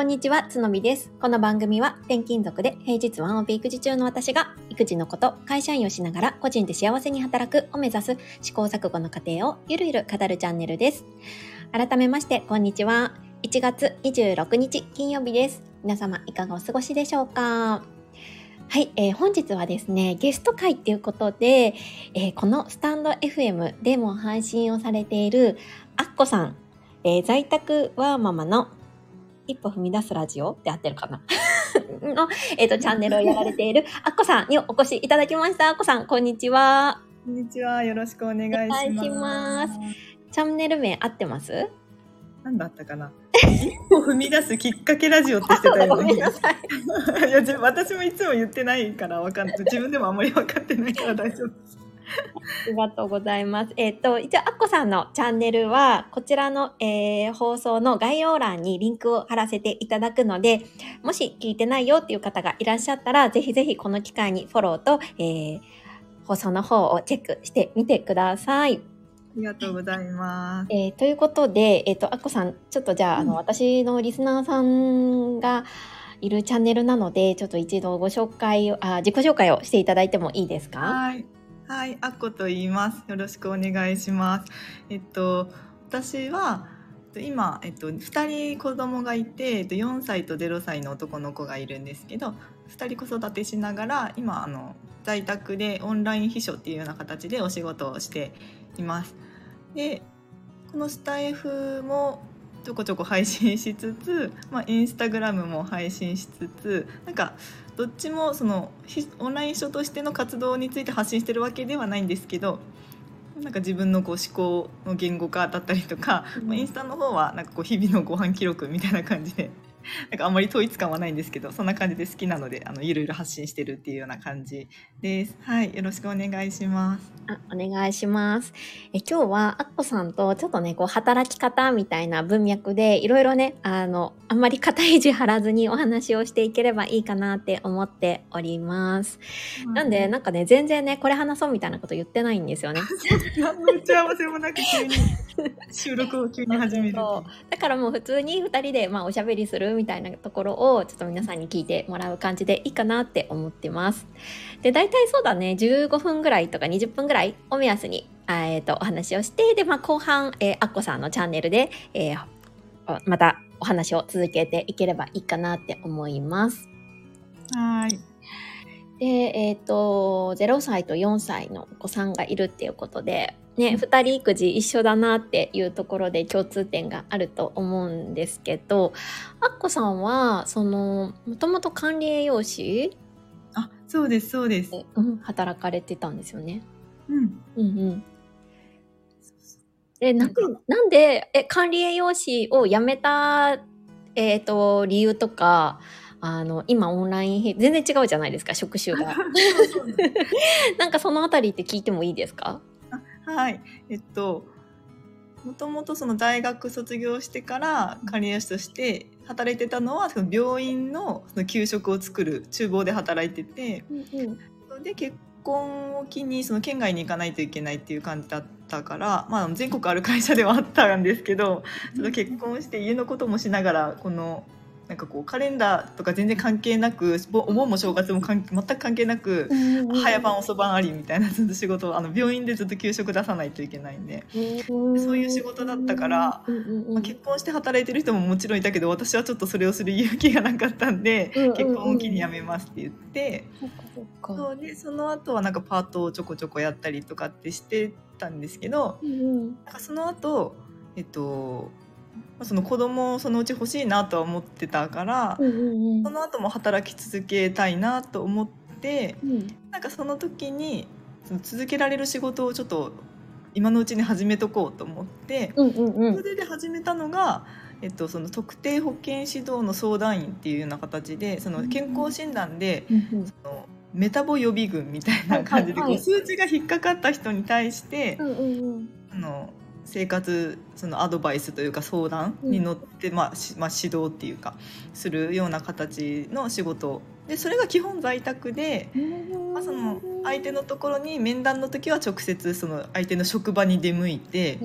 こんにちは、つのみです。この番組は転勤族で平日ワンオペ育児中の私が育児のこと、会社員をしながら個人で幸せに働くを目指す試行錯誤の過程をゆるゆる語るチャンネルです。改めまして、こんにちは。1月26日金曜日です。皆様いかがお過ごしでしょうか？はい、えー本日はですね、ゲスト会っていうことで、えーこのスタンド FM でも配信をされているアッコさん、えー在宅ワーママの一歩踏み出すラジオって合ってるかな？の、えっ、と、チャンネルをやられている アッコさんにお越しいただきました。アッコさん、こんにちは。こんにちは。よろしくお願いします。チャンネル名合ってます？なんだったかな？一歩踏み出すきっかけラジオってしてたよね。い。いや、じ私もいつも言ってないからわかんない。自分でもあんまり分かってないから大丈夫。ありがとうございます。えっ、と、一応、アッコさんのチャンネルは、こちらの、えー放送の概要欄にリンクを貼らせていただくので、もし聞いてないよっていう方がいらっしゃったら、ぜひぜひこの機会にフォローと、えー放送の方をチェックしてみてください。ありがとうございます。えーということで、えっ、と、アッコさん、ちょっとじゃあ、あの、うん私のリスナーさんがいるチャンネルなので、ちょっと一度ご紹介を、あ、自己紹介をしていただいてもいいですか？はい。はい、あっこと言います。よろしくお願いします。えっと、私は、今、えっと、2人子供がいて、えっと、4歳と0歳の男の子がいるんですけど2人子育てしながら今あの在宅でオンライン秘書っていうような形でお仕事をしています。でこのスタイフもちょこちょこ配信しつつ、まあ、インスタグラムも配信しつつなんかどっちもそのひオンライン書としての活動について発信してるわけではないんですけどなんか自分のこう思考の言語化だったりとか、うん。まあインスタの方はなんかこう日々のご飯記録みたいな感じでなんかあんまり統一感はないんですけどそんな感じで好きなのであのゆるゆる発信してるっていうような感じです。はい、よろしくお願いします。あお願いします。え今日はアッコさんとちょっとね、こう働き方みたいな文脈でいろいろね、あの、あんまり肩肘張らずにお話をしていければいいかなって思っております。なんで、なんかね、全然ね、これ話そうみたいなこと言ってないんですよね。何の打ち合わせもなく急に 収録を急に始めるだからもう普通に2人でまあおしゃべりするみたいなところをちょっと皆さんに聞いてもらう感じでいいかなって思ってます。で、大体そうだね、15分ぐらいとか20分ぐらいを目安に、あえっ、と、お話をして、で、まあ後半、えー、アッコさんのチャンネルで、えーおまたお話を続けていければいいかなって思います。はい。で、えっ、と、0歳と4歳のお子さんがいるっていうことで、ね、うん2人育児一緒だなっていうところで共通点があると思うんですけど、アッコさんは、その、もともと管理栄養士あ、そうですそうです。で、うん、働かれてたんですよね。うん。うんうん。で、ななんかなんで、え、管理栄養士を辞めた、えっ、と、理由とか、あの、今オンラインへ、全然違うじゃないですか、職種が。なんかそのあたりって聞いてもいいですか？はい、えっともともとその大学卒業してから管理栄養士として働いてたのはその病院のその給食を作る厨房で働いててで結婚を機にその県外に行かないといけないっていう感じだったから、まあ、全国ある会社ではあったんですけどちょっと結婚して家のこともしながらこのなんかこうカレンダーとか全然関係なくお盆も正月も関全く関係なく。早晩遅番ありみたいなずっと仕事をあの病院でずっと給食出さないといけないんで、そういう仕事だったから、うんうんうんまあ、結婚して働いてる人ももちろんいたけど私はちょっとそれをする勇気がなかったんで、うんうんうん。結婚を機に辞めますって言って、そっかそうでその後はなんかパートをちょこちょこやったりとかってしてたんですけどうんうん。なんかその後えっとまあその子供をそのうち欲しいなとは思ってたから、うんうんうん。その後も働き続けたいなと思って。うん。なんかその時にその続けられる仕事をちょっと今のうちに始めとこうと思って、うんうんうん。それで始めたのが、えっと、その特定保健指導の相談員っていうような形でその健康診断で、うんそのメタボ予備軍みたいな感じで、はいはい。数値が引っかかった人に対して、うんうんうん。あの生活そのアドバイスというか相談に乗って、まあしまあ、指導っていうかするような形の仕事でそれが基本在宅で。まあ、その相手のところに面談の時は直接その相手の職場に出向いて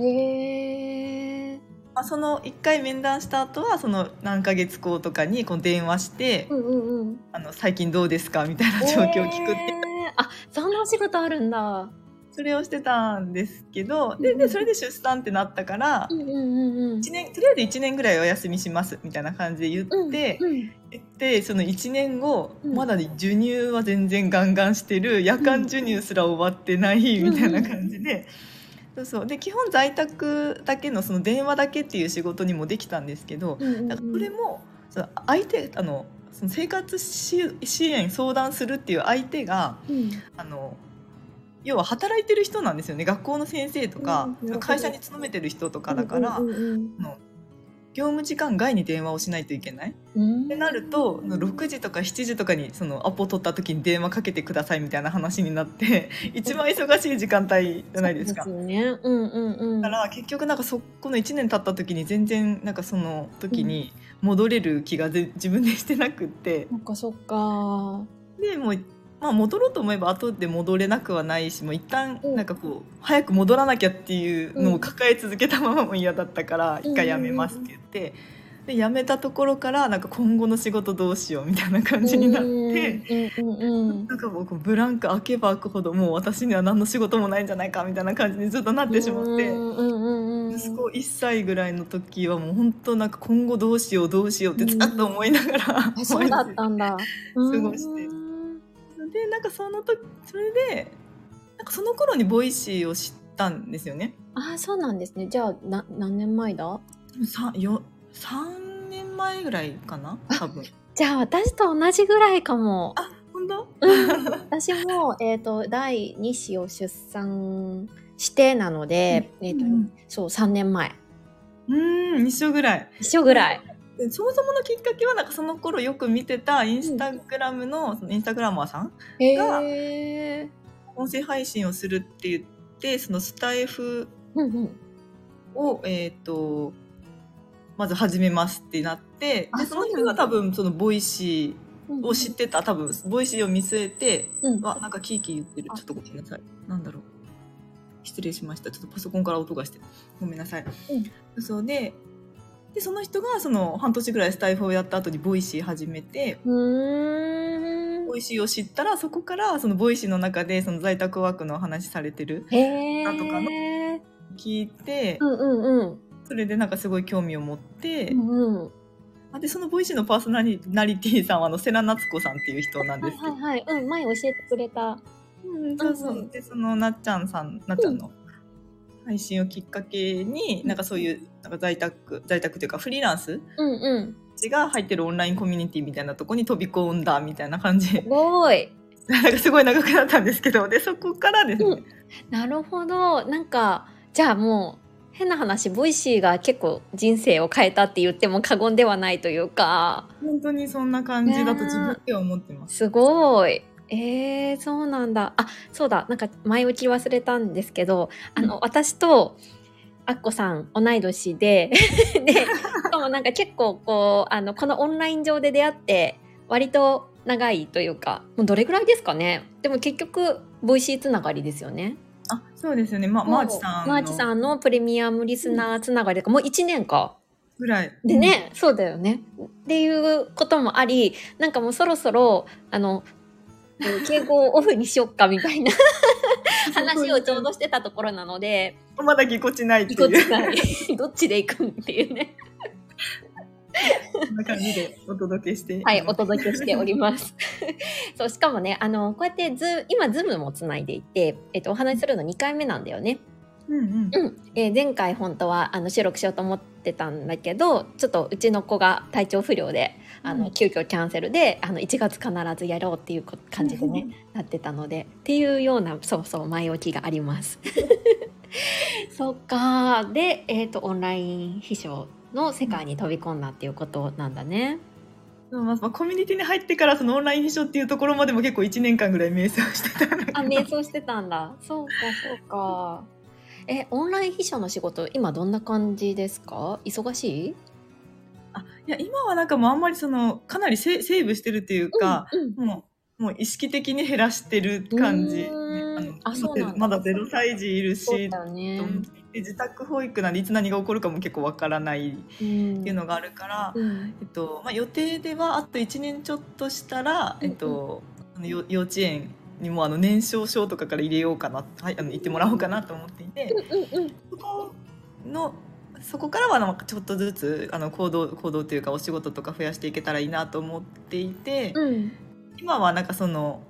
まあ、その1回面談した後はその何ヶ月後とかにこう電話してうんうんうん。「あの最近どうですか?」みたいな状況を聞くって、えーあ、そんなお仕事あるんだ。それをしてたんですけどでそれで出産ってなったから、うんうんうんうん。一年とりあえず1年ぐらいお休みしますみたいな感じで言って、うんうん。言ってその1年後、うん。まだ授乳は全然ガンガンしてる夜間授乳すら終わってないみたいな感じで。そうそう。で基本在宅だけのその電話だけっていう仕事にもできたんですけど、だからそれもその相手あのその生活支支援相談するっていう相手がうん。あの要は働いてる人なんですよね学校の先生とか、会社に勤めてる人とかだから、うんうんあの業務時間外に電話をしないといけない。うんってなると6時とか7時とかにそのアポ取った時に電話かけてくださいみたいな話になって 一番忙しい時間帯じゃないですか。すよね。うんうんうん。だから結局なんかそこの1年経った時に全然なんかその時に戻れる気がぜ自分でしてなくってそっかそっか。でもう、まあ、戻ろうと思えば後で戻れなくはないしもう一旦うんなんかこう早く戻らなきゃっていうのを抱え続けたままも嫌だったからうん一回やめますって言ってで辞めたところからなんか今後の仕事どうしようみたいな感じになって。なんかもうこうブランク開けば開くほどもう私には何の仕事もないんじゃないかみたいな感じにずっとなってしまって。息子1歳ぐらいの時はもう本当なんか今後どうしようどうしようってずっと思いながらあそうだったんだ。過ごしてうんでなんかその時それでなんかその頃にボイシーを知ったんですよねあそうなんですね。じゃあな何年前だ？3, よ3年前ぐらいかな？多分じゃあ私と同じぐらいかも。あ本当？うん私も、えっ、と、第2子を出産してなので、えっ、と、うんそう、3年前。うん一緒ぐらい一緒ぐらい。でそもそものきっかけはなんかその頃よく見てたインスタグラムの,、そのインスタグラマーさんへがえ。音声配信をするって言ってそのスタイフうんうん。を、えー、とまず始めますってなってあでその人が多分そのボイシうんーを知ってた多分ボイシーを見据えてうん。わなんかキーキー言ってる。ちょっとごめんなさい。なんだろう。失礼しました。ちょっとパソコンから音がして。ごめんなさい、そうででその人がその半年ぐらいスタイフをやった後にボイシー始めてうーんボイシーを知ったらそこからそのボイシーの中でその在宅ワークのお話されてるへえ。なんとかの聞いて、うんうんうん。それでなんかすごい興味を持って、うんうん。あでそのボイシーのパーソナリナリティさんはあの世良夏子さんっていう人なんはいですけど、はいはい。うん、前教えてくれた。うんそうそううんでそのなっちゃんさんなっちゃんの配信をきっかけに、なんかそういうなんか在宅在宅というかフリーランス？うんうん。が入ってるオンラインコミュニティみたいなとこに飛び込んだみたいな感じすごい。なんかすごい長くなったんですけどでそこからですね、うんなるほど。なんか、じゃあもう、変な話、ボイシーが結構人生を変えたって言っても過言ではないというか、本当にそんな感じだと自分では思ってます。すごい。えー、そうなんだ。あ、そうだ。なんか前置き忘れたんですけど、あの、私と、アッコさん同い年で、で、しかもなんか結構こう、あの、このオンライン上で出会って、割と長いというか、もうどれぐらいですかね？でも結局、ボイシーつながりですよね。あそうですよね、ま、マーチさんマーチさのんのプレミアムリスナーつながりとか、もう1年か。ぐらいでね、そうだよね。っていうこともあり、なんかもうそろそろ、あの、えー敬語をオフにしよっかみたいな 話をちょうどしてたところなので、まだぎこちないっていうちがいい どっちで行くんっていうね。そんな感じでお届けしてはい、お届けしております。そう、しかもね、あの、こうやってズ、今、ズームもつないでいて、えっと、お話しするの2回目なんだよね。うんうんうん、えー前回本当はあの収録しようと思ってたんだけどちょっとうちの子が体調不良であの、うん急遽キャンセルであの1月必ずやろうっていうこ感じでね、なってたのでっていうようなそうそう前置きがあります。そっかで、えー、とオンライン秘書の世界に飛び込んだっていうことなんだね。まあまあコミュニティに入ってからそのオンライン秘書っていうところまでも結構1年間ぐらい瞑想してたあ瞑想してたんだ。そうかそうか。えオンライン秘書の仕事今どんな感じですか？忙しい？あいや今はなんかもうあんまりそのかなりセセーブしてるっていうか、うんうんもうもう意識的に減らしてる感じうーーん。あ、そうなんだ。まだ0歳児いるし、ね。で自宅保育なんでいつ何が起こるかも結構わからないっうんていうのがあるから、うん。えっとまあ、予定ではあと1年ちょっとしたら、えっと、あのよ幼稚園にもあの年少症とかから入れようかな、はい、あの行ってもらおうかなと思っていて、うんうん。そこのそこからはなんかちょっとずつあの行動行動というかお仕事とか増やしていけたらいいなと思っていて、うん。今はなんかその、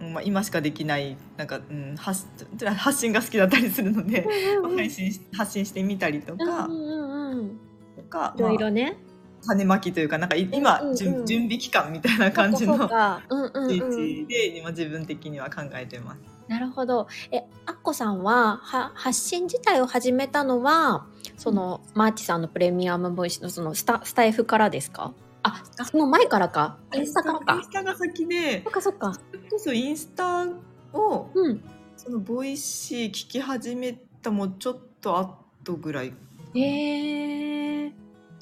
うんまあ、今しかできないなんか、うん、発発信が好きだったりするので、うんうん 配信し発信してみたりとか、うんうんうん。とかいろいまあろね。種まきというかなんかい今、うんうんうん準準備期間みたいな感じの立うん。置で今自分的には考えてます。なるほど。え、アッコさんは、は、発信自体を始めたのは、その、マーチさんのプレミアムボイスのそのスタ、スタイフからですか？あ、その前からか。インスタからインか。スタが先でそっかそっか。こそインスタをうん。そのボイシー聞き始めたもうちょっと後ぐらいへえ。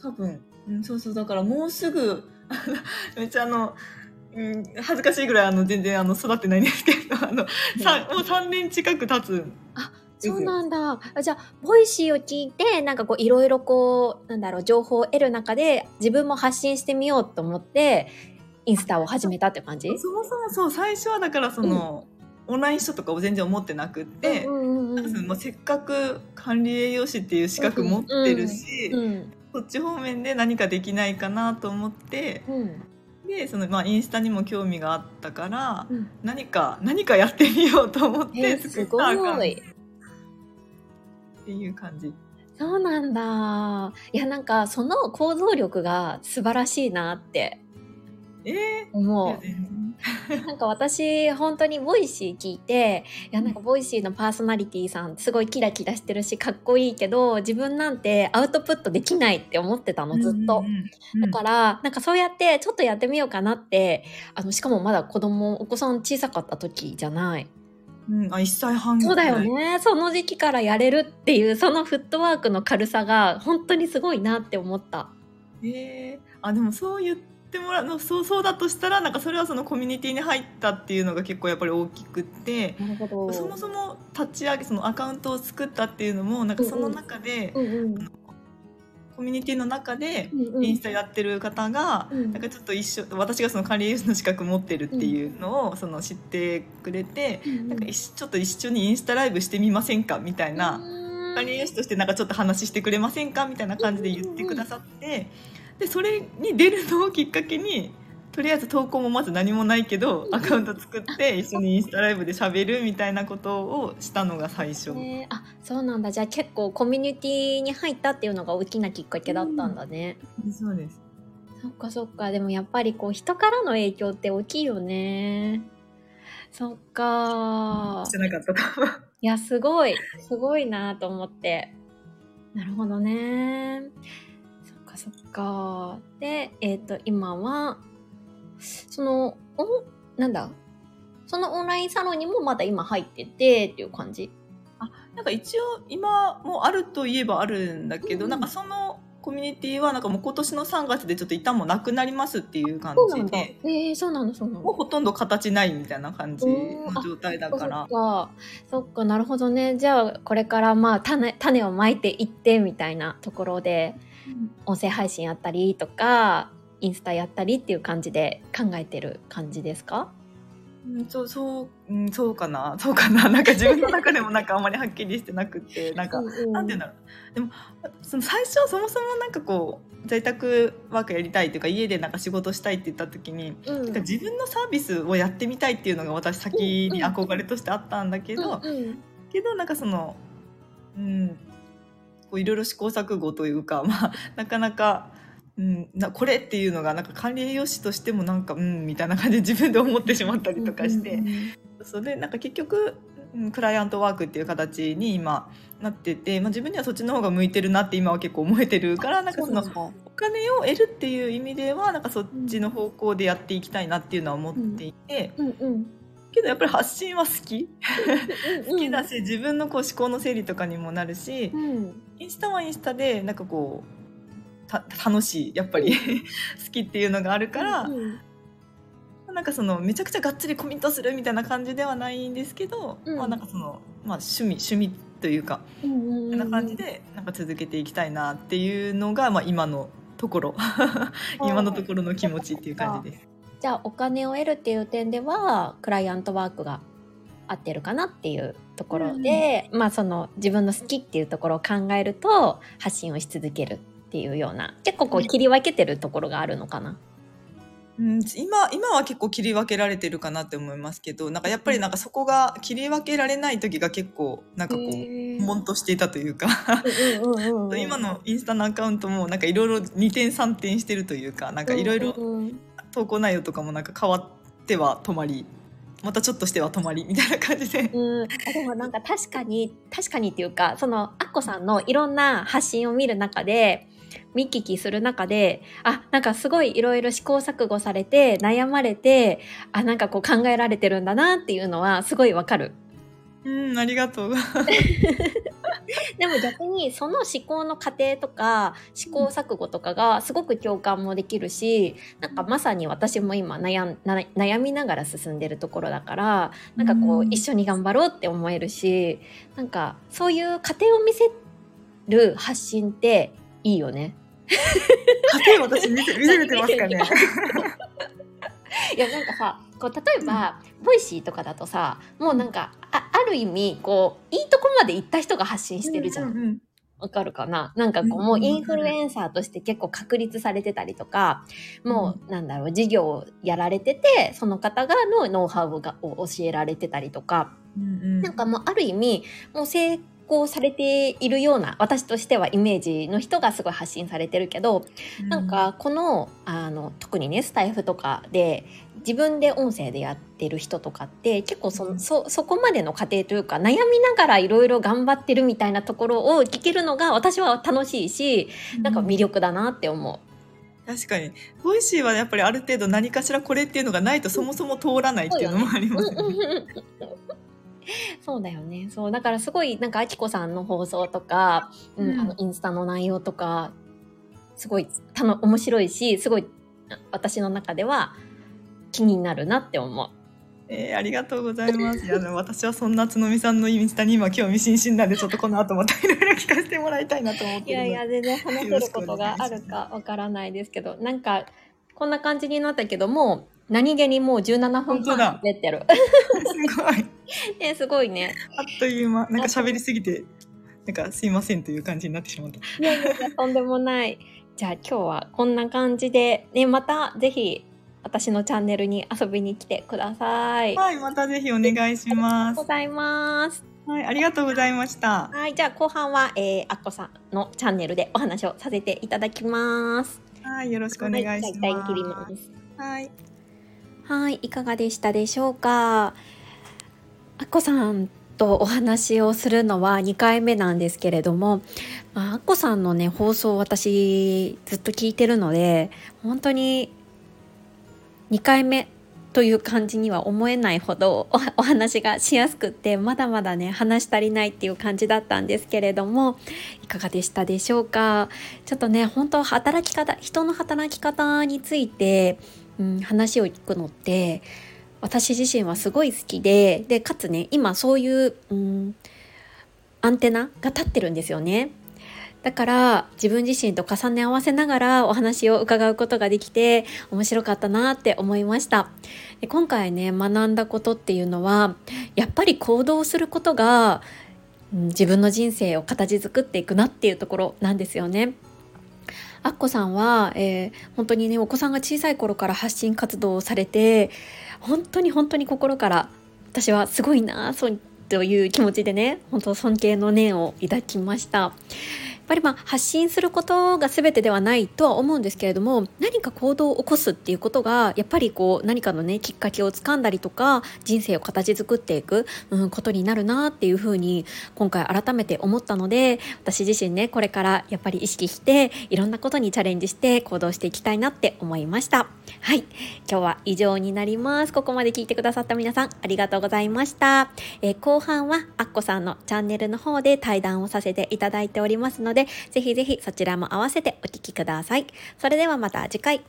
多分、うん、そうそうだからもうすぐめっちゃあの、うん、恥ずかしいぐらいあの全然あの育ってないんですけどあの、さもう3年近く経つそうなんだ。あじゃあ、ボイシーを聞いて、なんかこう、いろいろこう、なんだろう、情報を得る中で、自分も発信してみようと思って、インスタを始めたって感じ？そもそもそう最初はだからその、オンライン秘書とかを全然思ってなくって、うんうんうんなんせっかく管理栄養士っていう資格持ってるし、うん。そっち方面で何かできないかなと思ってうん。でその、まあ、インスタにも興味があったから、うん。何か何かやってみようと思っえてーすご作ったアカウントっい。ていう感じ。そうなんだ。いや、なんか、その行動力が素晴らしいなってえー？い思う。なんか私、本当にボイシー聞いて、いや、なんかボイシーのパーソナリティさん、すごいキラキラしてるし、かっこいいけど、自分なんてアウトプットできないって思ってたの、ずっと。だから、なんかそうやって、ちょっとやってみようかなって、あの、しかもまだ子供、お子さん小さかった時じゃない。うん、あ1歳半そうだよね。その時期からやれるっていう、そのフットワークの軽さが、本当にすごいなって思った。えーあでもそう言ってもらうのそうそうだとしたらなんかそれはそのコミュニティに入ったっていうのが結構やっぱり大きくって。そもそも立ち上げそのアカウントを作ったっていうのもなんかその中で、うんうん。コミュニティの中でうんうん。インスタやってる方が、うん。なんかちょっと一緒私がその管理栄養士の資格持ってるっていうのをその知ってくれて、うんなんか一緒ちょっと一緒にインスタライブしてみませんかみたいな、管理栄養士としてなんかちょっと話してくれませんかみたいな感じで言ってくださってでそれに出るのをきっかけにとりあえず投稿もまず何もないけどアカウント作って一緒にインスタライブで喋るみたいなことをしたのが最初。ねあそうなんだ。じゃあ結構コミュニティに入ったっていうのが大きなきっかけだったんだね、そうです。そっかそっか。でもやっぱりこう人からの影響って大きいよね。そっか。じゃなかったと。いやすごい。すごいなと思って。なるほどねそっか。でえっ、と今はそのおなんだ？そのオンラインサロンにもまだ今入っててっていう感じ。なんか一応今もあるといえばあるんだけど、うんなんかそのコミュニティはなんかもう今年の3月でちょっと一旦もうなくなりますっていう感。じでえー、そうなの、そうなの。もうほとんど形ないみたいな感じの状態だから。そっか、そっか、なるほどね。じゃあ、これからまあ、種、種をまいていってみたいなところで、音声配信やったりとか、インスタやったりっていう感じで考えてる感じですか？うん、そうそう、うん、そうかな。そうかな。なんか自分の中でもなんかあんまりはっきりしてなくてなんか、なんて言うんだろう。でもその最初そもそもなんかこう在宅ワークやりたいっていうか家でなんか仕事したいって言った時に、うん。なんか自分のサービスをやってみたいっていうのが私先に憧れとしてあったんだけど、うんうん。けどなんかそのうんいろいろ試行錯誤というか まあなかなか。うん、なこれっていうのがなんか管理栄養士としてもなんかうんみたいな感じで自分で思ってしまったりとかして、うんうんそれでなんか結局うんクライアントワークっていう形に今なってて、まあ、自分にはそっちの方が向いてるなって今は結構思えてるからなんかそのお金を得るっていう意味ではなんかそっちの方向でやっていきたいなっていうのは思っていて、うんうんけどやっぱり発信は好き。うん好きだし自分のこう思考の整理とかにもなるしうん。インスタはインスタでなんかこうた楽しいやっぱり 好きっていうのがあるから、うんなんかそのめちゃくちゃがっつりコミットするみたいな感じではないんですけど、うん。まあなんかその、まあ、趣味趣味というかうんうんうん。こんな感じでなんか続けていきたいなっていうのが、まあ、今のところ今のところの気持ちっていう感じです。じゃあお金を得るっていう点ではクライアントワークが合ってるかなっていうところで、まあその自分の好きっていうところを考えると発信をし続けるっていうような結構こう切り分けてるところがあるのかな。うん、今今は結構切り分けられてるかなって思いますけどなんかやっぱりなんかそこが切り分けられない時が結構なんかこうとしていたというか。うんうんうんうん 今のインスタのアカウントもなんかいろいろ二転三転してるというかなんかいろいろうんうん投稿内容とかもなんか変わっては止まりまたちょっとしては止まりみたいな感じで。うん、あでもなんか確かに確かにっていうかそのアッコさんのいろんな発信を見る中で見聞きする中であなんかすごいいろいろ試行錯誤されて悩まれてあなんかこう考えられてるんだなっていうのはすごいわかる。うん、ありがとう。でも逆にその思考の過程とか試行錯誤とかがすごく共感もできるしなんかまさに私も今悩悩みながら進んでるところだからなんかこううん一緒に頑張ろうって思えるしなんかそういう過程を見せる発信っていいよね。過程私見せ見せれてますかね？いやなんかさこう例えば、ボイシーとかだとさもうなんかあある意味こういいとこまで行った人が発信してるじゃん。う。んわかるかな？なんかこう、うんもうインフルエンサーとして結構確立されてたりとか、もうなんだろう、事業をやられてて、その方がのノウハウがを教えられてたりとか、うんうん。なんかもうある意味、もう成功されているような、私としてはイメージの人がすごい発信されてるけど、なんかこのあの特にねスタイフとかで自分で音声でやってる人とかって結構そ,、うん。そそこまでの過程というか悩みながらいろいろ頑張ってるみたいなところを聞けるのが私は楽しいしなんか魅力だなって思確かに。ボイシーはやっぱりある程度何かしらこれっていうのがないとそもそも通らないっていうのもありう。ますよね。そうだよねそうだからすごいなんかあきこさんの放送とか、うんうんあのインスタの内容とかすごいたの面白いしすごい私の中では気になるなって思う。えーありがとうございます。いやあの私はそんなつのみさんのインスタに今興味津々なんでちょっとこの後またいろいろ聞かせてもらいたいなと思って。いやいや、全然話せることがあるかわからないですけど、なんか、こんな感じになったけども、何気にもう17分本当だ半出てる。すごい。ね、すごいね。あっという間なんか喋りすぎてなんかすいませんという感じになってしまった。いやいやとんでもない。じゃあ今日はこんな感じで、ね、またぜひ私のチャンネルに遊びに来てください。はいまたぜひお願いしますご。ざいます。はいありがとうございました。はい、じゃあ後半は、えー、あっこさんのチャンネルでお話をさせていただきます。はいよろしくお願いしはい、ます。じゃあ一旦切ります。はい。はい、いかがでしたでしょうか？あっこさんとお話をするのは2回目なんですけれども、まあ、あっこさんのね、放送を私ずっと聞いてるので、本当に2回目という感じには思えないほどお話がしやすくって、まだまだね、話し足りないっていう感じだったんですけれども、いかがでしたでしょうか？ちょっとね、本当働き方、人の働き方について、うん、話を聞くのって私自身はすごい好きででかつね今そういう、うん、アンテナが立ってるんですよね。だから自分自身と重ね合わせながらお話を伺うことができて面白かったなって思いましたで今回ね学んだことっていうのはやっぱり行動することが、うん自分の人生を形作っていくなっていうところなんですよね。アッコさんは、えー本当にねお子さんが小さい頃から発信活動をされて本当に本当に心から私はすごいなという気持ちでね本当尊敬の念を抱きました。やっぱりまあ発信することが全てではないとは思うんですけれども何か行動を起こすっていうことがやっぱりこう何かのねきっかけをつかんだりとか人生を形作っていく、うん、ことになるなっていうふうに今回改めて思ったので私自身ねこれからやっぱり意識していろんなことにチャレンジして行動していきたいなって思いました。はい。今日は以上になります。ここまで聞いてくださった皆さんありがとうございました、えー後半はアッコさんのチャンネルの方で対談をさせていただいておりますのでぜひぜひそちらも合わせてお聞きください。それではまた次回。